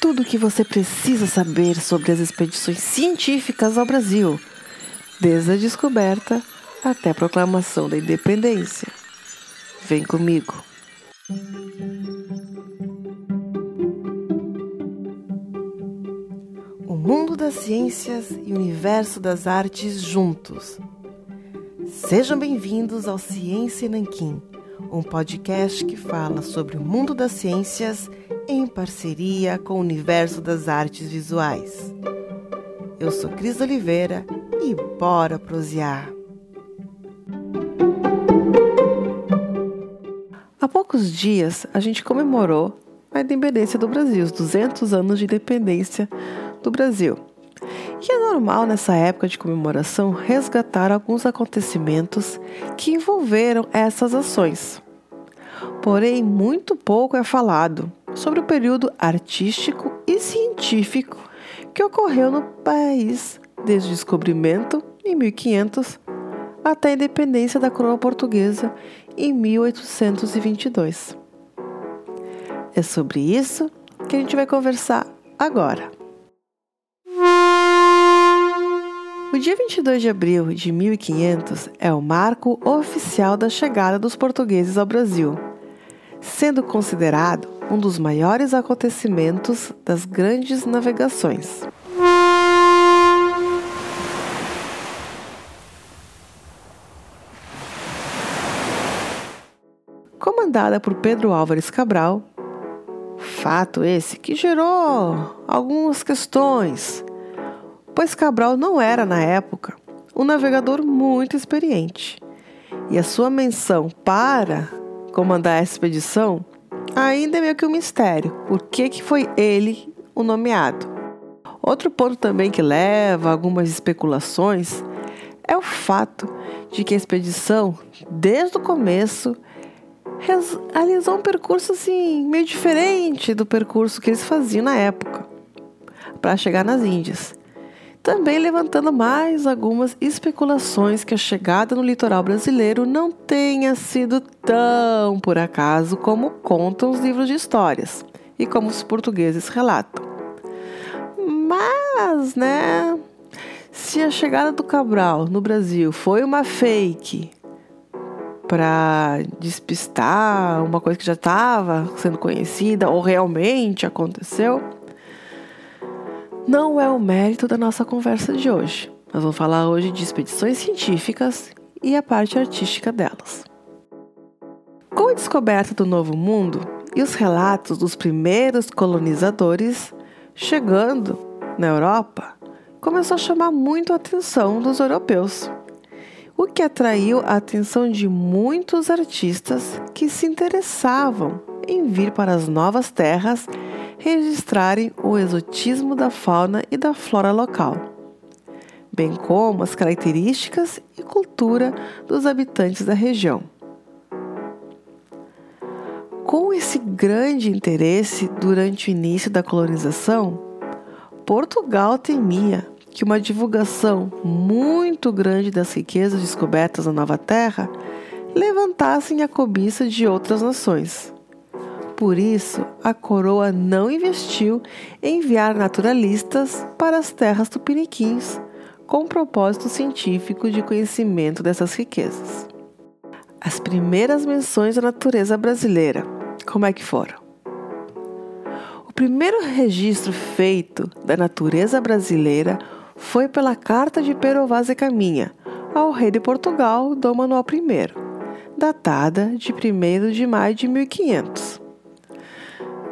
Tudo o que você precisa saber sobre as expedições científicas ao Brasil, desde a descoberta até a proclamação da independência. Vem comigo. O mundo das ciências e o universo das artes juntos. Sejam bem-vindos ao Ciência Nanquim um podcast que fala sobre o mundo das ciências em parceria com o universo das artes visuais. Eu sou Cris Oliveira e bora prosear! Há poucos dias a gente comemorou a independência do Brasil, os 200 anos de independência do Brasil. E é normal nessa época de comemoração resgatar alguns acontecimentos que envolveram essas ações. Porém, muito pouco é falado sobre o período artístico e científico que ocorreu no país desde o descobrimento em 1500 até a independência da coroa portuguesa em 1822. É sobre isso que a gente vai conversar agora. O dia 22 de abril de 1500 é o marco oficial da chegada dos portugueses ao Brasil, sendo considerado um dos maiores acontecimentos das grandes navegações. Comandada por Pedro Álvares Cabral, fato esse que gerou algumas questões pois Cabral não era, na época, um navegador muito experiente. E a sua menção para comandar a expedição ainda é meio que um mistério. Por que, que foi ele o nomeado? Outro ponto também que leva algumas especulações é o fato de que a expedição, desde o começo, realizou um percurso assim meio diferente do percurso que eles faziam na época para chegar nas Índias também levantando mais algumas especulações que a chegada no litoral brasileiro não tenha sido tão por acaso como contam os livros de histórias e como os portugueses relatam. Mas, né, se a chegada do Cabral no Brasil foi uma fake para despistar uma coisa que já estava sendo conhecida ou realmente aconteceu, não é o mérito da nossa conversa de hoje. Nós vamos falar hoje de expedições científicas e a parte artística delas. Com a descoberta do Novo Mundo e os relatos dos primeiros colonizadores chegando na Europa, começou a chamar muito a atenção dos europeus, o que atraiu a atenção de muitos artistas que se interessavam em vir para as novas terras registrarem o exotismo da fauna e da flora local, bem como as características e cultura dos habitantes da região. Com esse grande interesse durante o início da colonização, Portugal temia que uma divulgação muito grande das riquezas descobertas na Nova Terra levantassem a cobiça de outras nações. Por isso, a coroa não investiu em enviar naturalistas para as terras tupiniquins com propósito científico de conhecimento dessas riquezas. As primeiras menções da natureza brasileira, como é que foram? O primeiro registro feito da natureza brasileira foi pela Carta de Pero Vaz e Caminha ao rei de Portugal, Dom Manuel I, datada de 1 de maio de 1500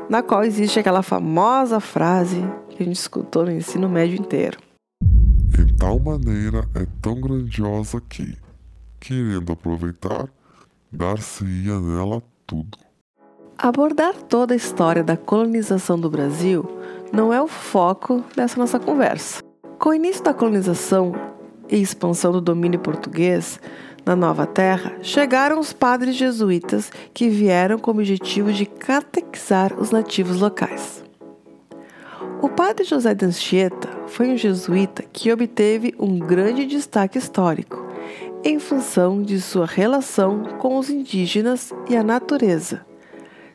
na qual existe aquela famosa frase que a gente escutou no ensino médio inteiro. Em tal maneira é tão grandiosa que, querendo aproveitar, dar-se-ia nela tudo. Abordar toda a história da colonização do Brasil não é o foco dessa nossa conversa. Com o início da colonização e expansão do domínio português, na Nova Terra, chegaram os padres jesuítas que vieram com o objetivo de catequizar os nativos locais. O padre José de Anchieta foi um jesuíta que obteve um grande destaque histórico em função de sua relação com os indígenas e a natureza,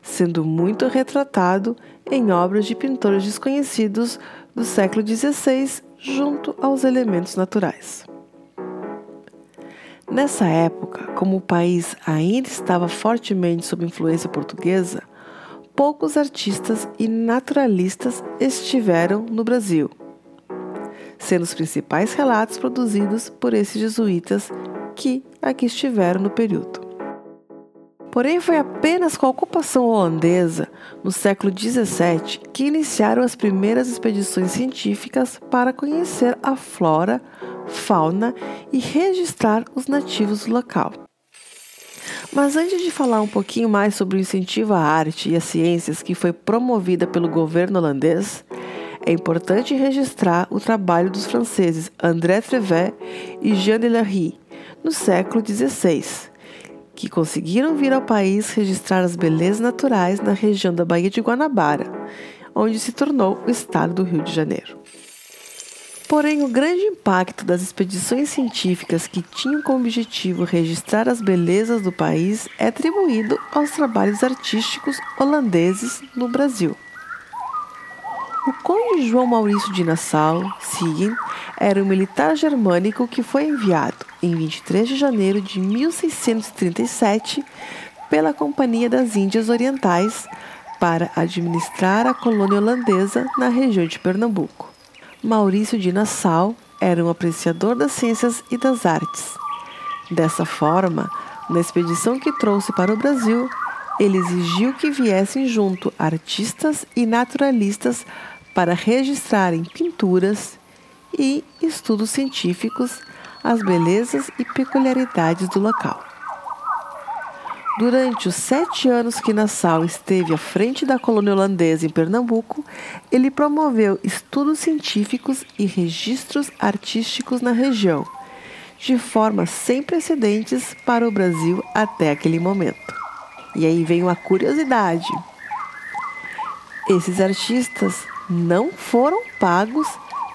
sendo muito retratado em obras de pintores desconhecidos do século XVI, junto aos elementos naturais. Nessa época, como o país ainda estava fortemente sob influência portuguesa, poucos artistas e naturalistas estiveram no Brasil, sendo os principais relatos produzidos por esses jesuítas que aqui estiveram no período. Porém, foi apenas com a ocupação holandesa, no século XVII, que iniciaram as primeiras expedições científicas para conhecer a flora, fauna e registrar os nativos do local. Mas antes de falar um pouquinho mais sobre o incentivo à arte e às ciências que foi promovida pelo governo holandês, é importante registrar o trabalho dos franceses André Trevet e Jean Delarue no século XVI que conseguiram vir ao país registrar as belezas naturais na região da Baía de Guanabara, onde se tornou o estado do Rio de Janeiro. Porém, o grande impacto das expedições científicas que tinham como objetivo registrar as belezas do país é atribuído aos trabalhos artísticos holandeses no Brasil. O conde João Maurício de Nassau, Siegen, era um militar germânico que foi enviado, em 23 de janeiro de 1637, pela Companhia das Índias Orientais para administrar a colônia holandesa na região de Pernambuco. Maurício de Nassau era um apreciador das ciências e das artes. Dessa forma, na expedição que trouxe para o Brasil, ele exigiu que viessem junto artistas e naturalistas para registrar em pinturas e estudos científicos as belezas e peculiaridades do local. Durante os sete anos que Nassau esteve à frente da colônia holandesa em Pernambuco, ele promoveu estudos científicos e registros artísticos na região, de forma sem precedentes para o Brasil até aquele momento. E aí vem uma curiosidade: esses artistas não foram pagos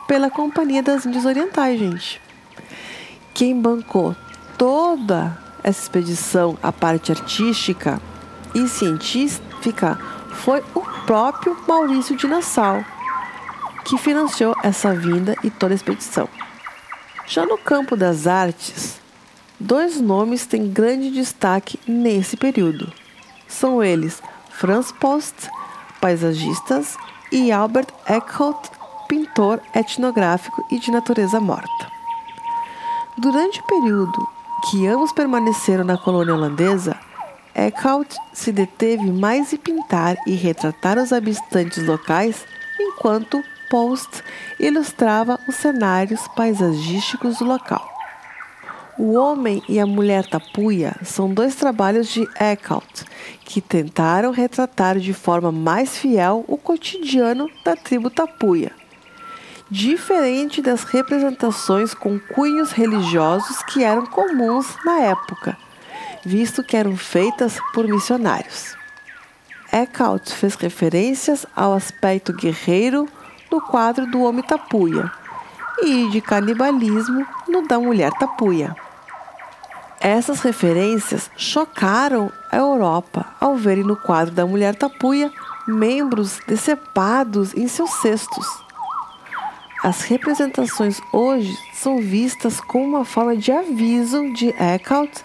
pela Companhia das Índias Orientais, gente. Quem bancou toda essa expedição, a parte artística e científica, foi o próprio Maurício de Nassau, que financiou essa vinda e toda a expedição. Já no campo das artes, dois nomes têm grande destaque nesse período. São eles Franz Post, paisagistas, e Albert Eckhout, pintor etnográfico e de natureza morta. Durante o período que ambos permaneceram na colônia holandesa, Eckhout se deteve mais em pintar e retratar os habitantes locais, enquanto Post ilustrava os cenários paisagísticos do local. O Homem e a Mulher Tapuia são dois trabalhos de Eckhout que tentaram retratar de forma mais fiel o cotidiano da tribo Tapuia. Diferente das representações com cunhos religiosos que eram comuns na época, visto que eram feitas por missionários. Eckhout fez referências ao aspecto guerreiro no quadro do Homem Tapuia e de canibalismo no da Mulher Tapuia. Essas referências chocaram a Europa ao verem no quadro da mulher tapuia membros decepados em seus cestos. As representações hoje são vistas como uma forma de aviso de Eckhout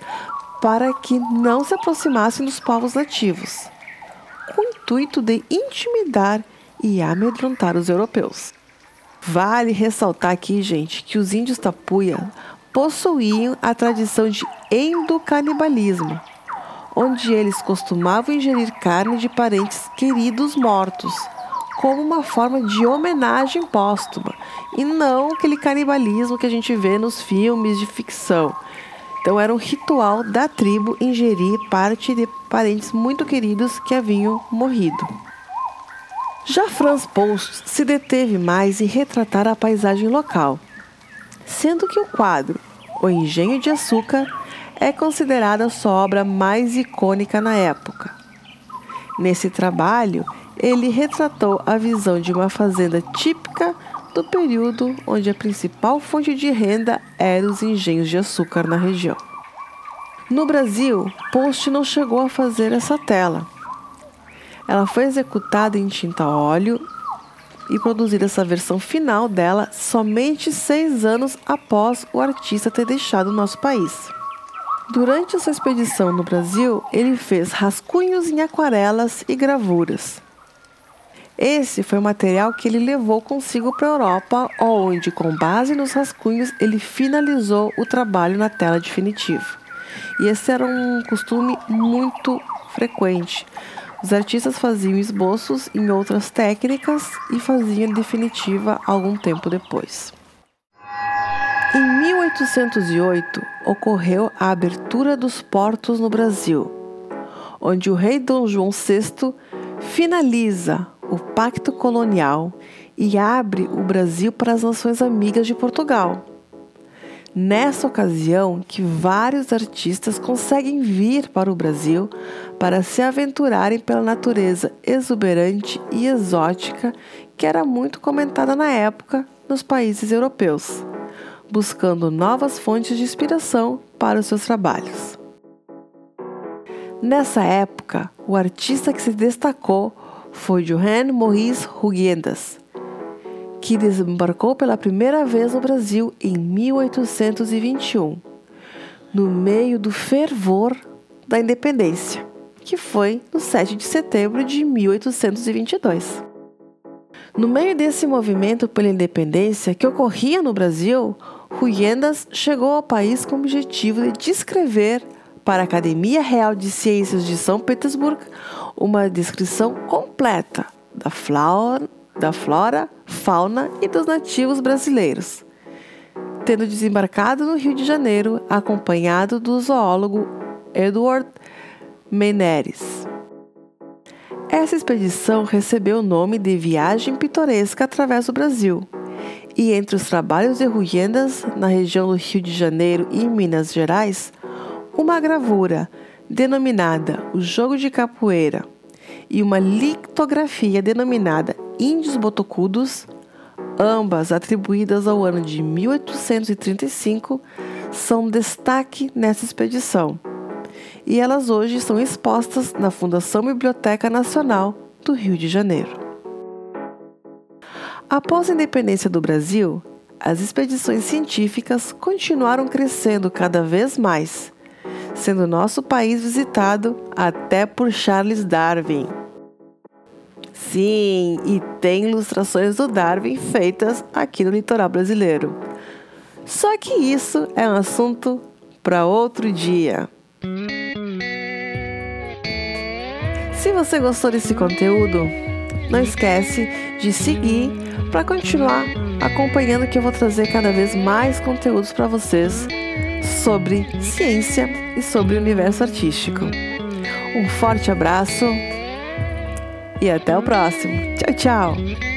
para que não se aproximassem dos povos nativos, com o intuito de intimidar e amedrontar os europeus. Vale ressaltar aqui, gente, que os índios tapuia possuíam a tradição de endocanibalismo, onde eles costumavam ingerir carne de parentes queridos mortos, como uma forma de homenagem póstuma, e não aquele canibalismo que a gente vê nos filmes de ficção. Então era um ritual da tribo ingerir parte de parentes muito queridos que haviam morrido. Já Franz Post se deteve mais em retratar a paisagem local, sendo que o quadro O Engenho de Açúcar é considerada sua obra mais icônica na época. Nesse trabalho, ele retratou a visão de uma fazenda típica do período onde a principal fonte de renda eram os engenhos de açúcar na região. No Brasil, Post não chegou a fazer essa tela. Ela foi executada em tinta óleo e produzida essa versão final dela somente seis anos após o artista ter deixado o nosso país. Durante a sua expedição no Brasil, ele fez rascunhos em aquarelas e gravuras. Esse foi o material que ele levou consigo para a Europa, onde, com base nos rascunhos, ele finalizou o trabalho na tela definitiva. E esse era um costume muito frequente. Os artistas faziam esboços em outras técnicas e faziam definitiva algum tempo depois. Em 1808 ocorreu a abertura dos portos no Brasil, onde o rei Dom João VI finaliza o pacto colonial e abre o Brasil para as nações amigas de Portugal. Nessa ocasião que vários artistas conseguem vir para o Brasil para se aventurarem pela natureza exuberante e exótica que era muito comentada na época nos países europeus buscando novas fontes de inspiração para os seus trabalhos. Nessa época, o artista que se destacou foi Johann Maurice Hugendas, que desembarcou pela primeira vez no Brasil em 1821, no meio do fervor da independência, que foi no 7 de setembro de 1822. No meio desse movimento pela independência que ocorria no Brasil, Huyendas chegou ao país com o objetivo de descrever para a Academia Real de Ciências de São Petersburgo uma descrição completa da flora, da flora, fauna e dos nativos brasileiros, tendo desembarcado no Rio de Janeiro acompanhado do zoólogo Edward Meneres. Essa expedição recebeu o nome de Viagem Pitoresca através do Brasil e entre os trabalhos de Ruyendas, na região do Rio de Janeiro e Minas Gerais, uma gravura denominada O Jogo de Capoeira e uma litografia denominada Índios Botocudos, ambas atribuídas ao ano de 1835, são destaque nessa expedição. E elas hoje são expostas na Fundação Biblioteca Nacional do Rio de Janeiro. Após a independência do Brasil, as expedições científicas continuaram crescendo cada vez mais, sendo nosso país visitado até por Charles Darwin. Sim, e tem ilustrações do Darwin feitas aqui no litoral brasileiro. Só que isso é um assunto para outro dia. Se você gostou desse conteúdo, não esquece de seguir para continuar acompanhando que eu vou trazer cada vez mais conteúdos para vocês sobre ciência e sobre o universo artístico. Um forte abraço e até o próximo. Tchau, tchau!